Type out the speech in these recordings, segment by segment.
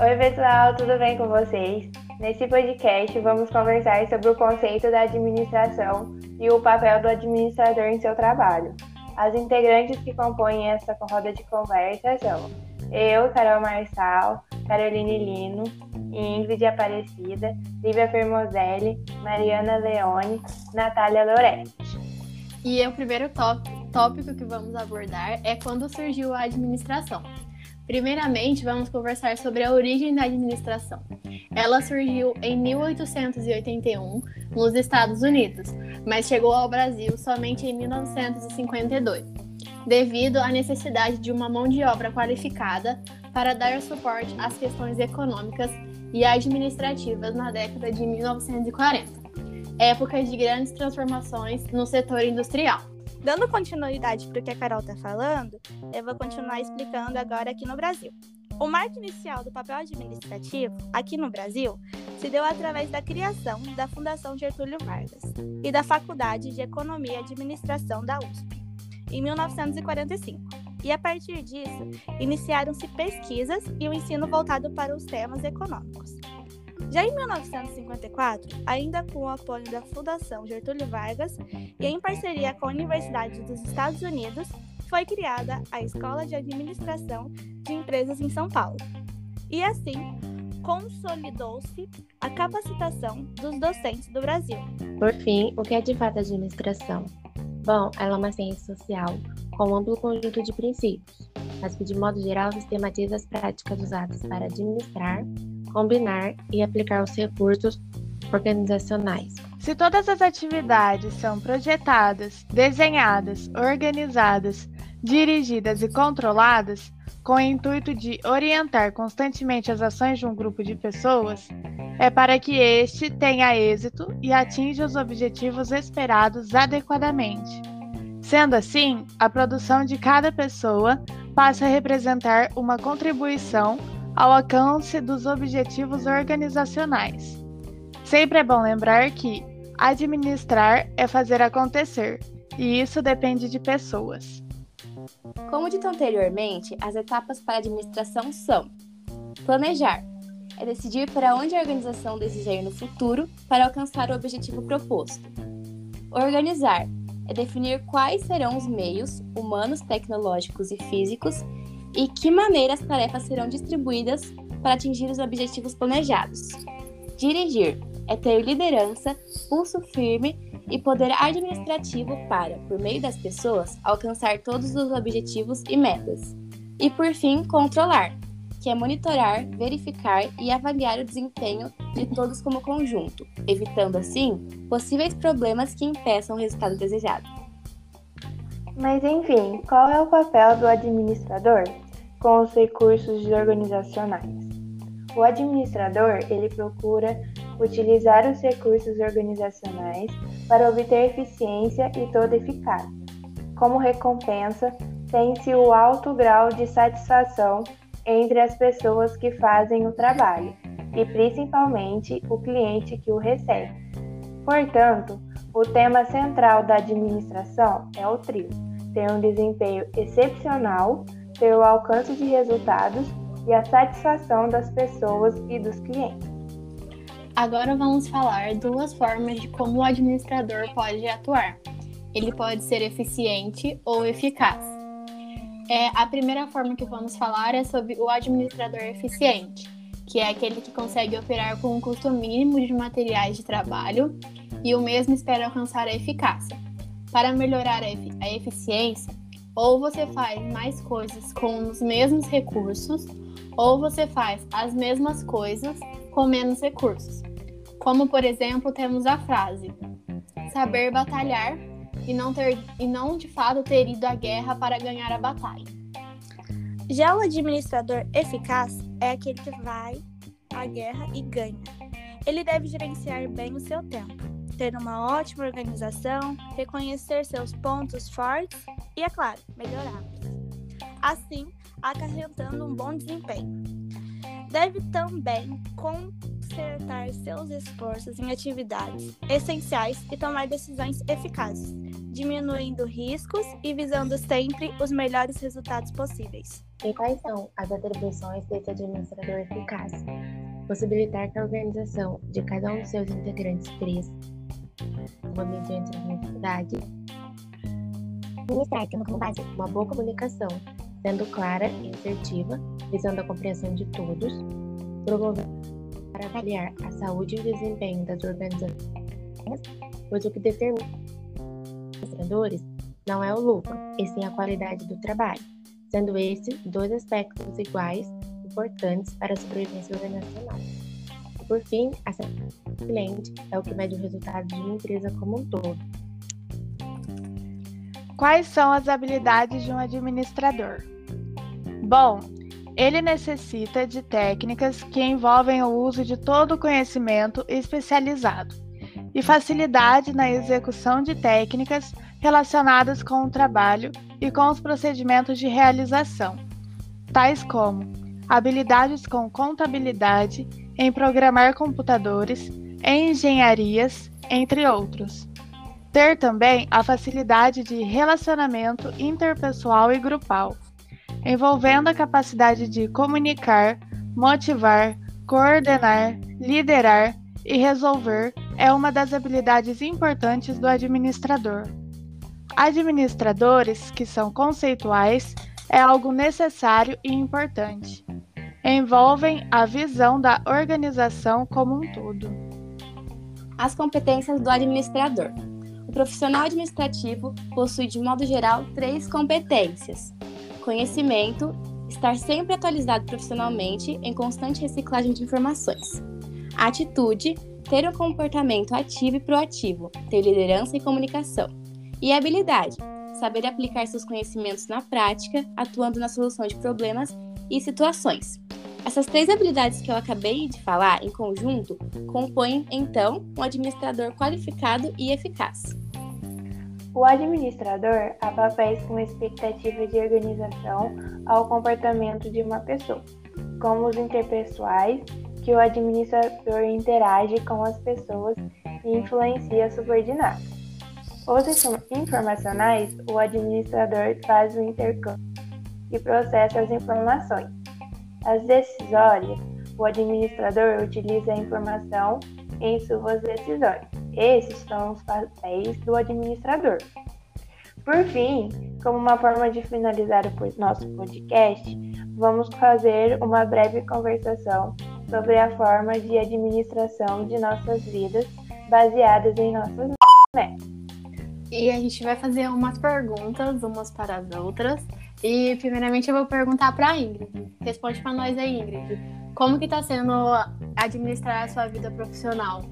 Oi, pessoal, tudo bem com vocês? Nesse podcast, vamos conversar sobre o conceito da administração e o papel do administrador em seu trabalho. As integrantes que compõem essa roda de conversa são eu, Carol Marçal, Caroline Lino, Ingrid Aparecida, Lívia Fermozelli, Mariana Leone, Natália Loretti. E o primeiro tópico que vamos abordar é quando surgiu a administração. Primeiramente, vamos conversar sobre a origem da administração. Ela surgiu em 1881 nos Estados Unidos, mas chegou ao Brasil somente em 1952, devido à necessidade de uma mão de obra qualificada para dar suporte às questões econômicas e administrativas na década de 1940, época de grandes transformações no setor industrial. Dando continuidade para o que a Carol está falando, eu vou continuar explicando agora aqui no Brasil. O marco inicial do papel administrativo, aqui no Brasil, se deu através da criação da Fundação Getúlio Vargas e da Faculdade de Economia e Administração da USP, em 1945. E a partir disso, iniciaram-se pesquisas e o ensino voltado para os temas econômicos. Já em 1954, ainda com o apoio da Fundação Getúlio Vargas e em parceria com a Universidade dos Estados Unidos, foi criada a Escola de Administração de Empresas em São Paulo. E assim, consolidou-se a capacitação dos docentes do Brasil. Por fim, o que é de fato administração? Bom, ela é uma ciência social com um amplo conjunto de princípios, mas que de modo geral sistematiza as práticas usadas para administrar, combinar e aplicar os recursos organizacionais. Se todas as atividades são projetadas, desenhadas, organizadas, dirigidas e controladas, com o intuito de orientar constantemente as ações de um grupo de pessoas, é para que este tenha êxito e atinja os objetivos esperados adequadamente. Sendo assim, a produção de cada pessoa passa a representar uma contribuição ao alcance dos objetivos organizacionais. Sempre é bom lembrar que administrar é fazer acontecer, e isso depende de pessoas. Como dito anteriormente, as etapas para a administração são: planejar é decidir para onde a organização deseja ir no futuro para alcançar o objetivo proposto. Organizar é definir quais serão os meios humanos, tecnológicos e físicos e que maneira as tarefas serão distribuídas para atingir os objetivos planejados. Dirigir é ter liderança, pulso firme e poder administrativo para, por meio das pessoas, alcançar todos os objetivos e metas. E por fim, controlar, que é monitorar, verificar e avaliar o desempenho de todos como conjunto, evitando assim possíveis problemas que impeçam o resultado desejado. Mas enfim, qual é o papel do administrador? com os recursos organizacionais. O administrador, ele procura utilizar os recursos organizacionais para obter eficiência e toda eficácia. Como recompensa, tem-se o alto grau de satisfação entre as pessoas que fazem o trabalho e principalmente o cliente que o recebe. Portanto, o tema central da administração é o trio: ter um desempenho excepcional pelo alcance de resultados e a satisfação das pessoas e dos clientes. Agora vamos falar duas formas de como o administrador pode atuar. Ele pode ser eficiente ou eficaz. É, a primeira forma que vamos falar é sobre o administrador eficiente, que é aquele que consegue operar com um custo mínimo de materiais de trabalho e o mesmo espera alcançar a eficácia. Para melhorar a, efic a eficiência, ou você faz mais coisas com os mesmos recursos, ou você faz as mesmas coisas com menos recursos. Como, por exemplo, temos a frase: saber batalhar e não, ter, e não de fato ter ido à guerra para ganhar a batalha. Já o administrador eficaz é aquele que vai à guerra e ganha. Ele deve gerenciar bem o seu tempo, ter uma ótima organização, reconhecer seus pontos fortes e, é claro, melhorá-los. Assim, acarretando um bom desempenho. Deve também acertar seus esforços em atividades essenciais e tomar decisões eficazes, diminuindo riscos e visando sempre os melhores resultados possíveis. E quais são as atribuições desse administrador eficaz? Possibilitar que a organização de cada um dos seus integrantes cresça, mediante as necessidades, administrar tendo como base uma boa comunicação, sendo clara e assertiva, visando a compreensão de todos, promover para avaliar a saúde e o desempenho das organizações, pois o que determina os administradores não é o lucro, e sim a qualidade do trabalho, sendo esses dois aspectos iguais importantes para a sobrevivência organizacional. Por fim, a cliente é o que mede o resultado de uma empresa como um todo. Quais são as habilidades de um administrador? Bom, ele necessita de técnicas que envolvem o uso de todo o conhecimento especializado e facilidade na execução de técnicas relacionadas com o trabalho e com os procedimentos de realização, tais como habilidades com contabilidade, em programar computadores, em engenharias, entre outros. Ter também a facilidade de relacionamento interpessoal e grupal envolvendo a capacidade de comunicar, motivar, coordenar, liderar e resolver, é uma das habilidades importantes do administrador. Administradores que são conceituais é algo necessário e importante. Envolvem a visão da organização como um todo. As competências do administrador. O profissional administrativo possui, de modo geral, três competências: conhecimento, estar sempre atualizado profissionalmente em constante reciclagem de informações. atitude, ter um comportamento ativo e proativo, ter liderança e comunicação. E habilidade, saber aplicar seus conhecimentos na prática, atuando na solução de problemas e situações. Essas três habilidades que eu acabei de falar em conjunto compõem, então, um administrador qualificado e eficaz. O administrador há papéis com expectativa de organização ao comportamento de uma pessoa, como os interpessoais, que o administrador interage com as pessoas e influencia subordinados. Os informacionais, o administrador faz o intercâmbio e processa as informações. As decisórias, o administrador utiliza a informação em suas decisões. Esses são os papéis do administrador. Por fim, como uma forma de finalizar o nosso podcast, vamos fazer uma breve conversação sobre a forma de administração de nossas vidas baseadas em nossas metas. E a gente vai fazer umas perguntas umas para as outras. E primeiramente eu vou perguntar para a Ingrid. Responde para nós aí, Ingrid. Como que está sendo administrar a sua vida profissional?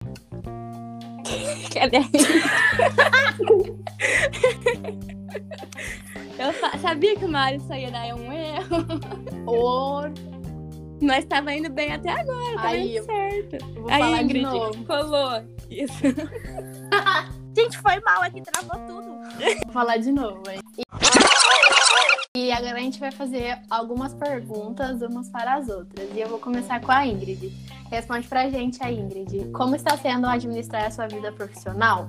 Cadê? Eu sabia que o Mário só ia dar um erro. Ou... Mas estava indo bem até agora, tá Aí, indo certo. Vou Aí, falar Ingrid, colou. Isso. Gente, foi mal aqui, travou tudo. Vou falar de novo, hein? E... e agora a gente vai fazer algumas perguntas umas para as outras. E eu vou começar com a Ingrid. Responde pra gente a Ingrid. Como está sendo administrar a sua vida profissional?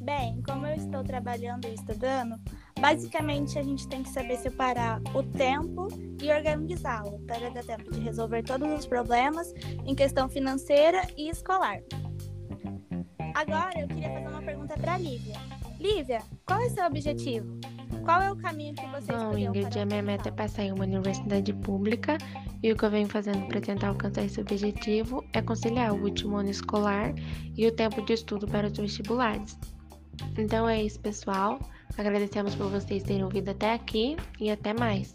Bem, como eu estou trabalhando e estudando, basicamente a gente tem que saber separar o tempo e organizá-lo para dar tempo de resolver todos os problemas em questão financeira e escolar. Agora eu queria fazer uma pergunta para a Lívia. Lívia, qual é seu objetivo? Qual é o caminho que você Bom, Ingrid, para a minha meta é passar em uma universidade pública e o que eu venho fazendo para tentar alcançar esse objetivo é conciliar o último ano escolar e o tempo de estudo para os vestibulares. Então é isso, pessoal. Agradecemos por vocês terem ouvido até aqui e até mais.